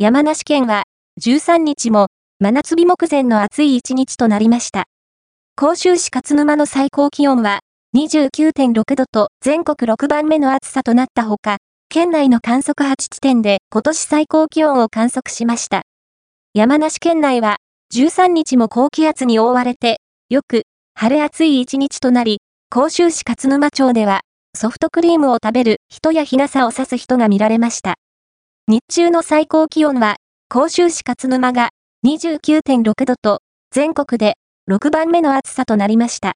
山梨県は13日も真夏日目前の暑い一日となりました。甲州市勝沼の最高気温は29.6度と全国6番目の暑さとなったほか、県内の観測8地点で今年最高気温を観測しました。山梨県内は13日も高気圧に覆われて、よく晴れ暑い一日となり、甲州市勝沼町ではソフトクリームを食べる人や日傘を差す人が見られました。日中の最高気温は、甲州市勝沼が29.6度と全国で6番目の暑さとなりました。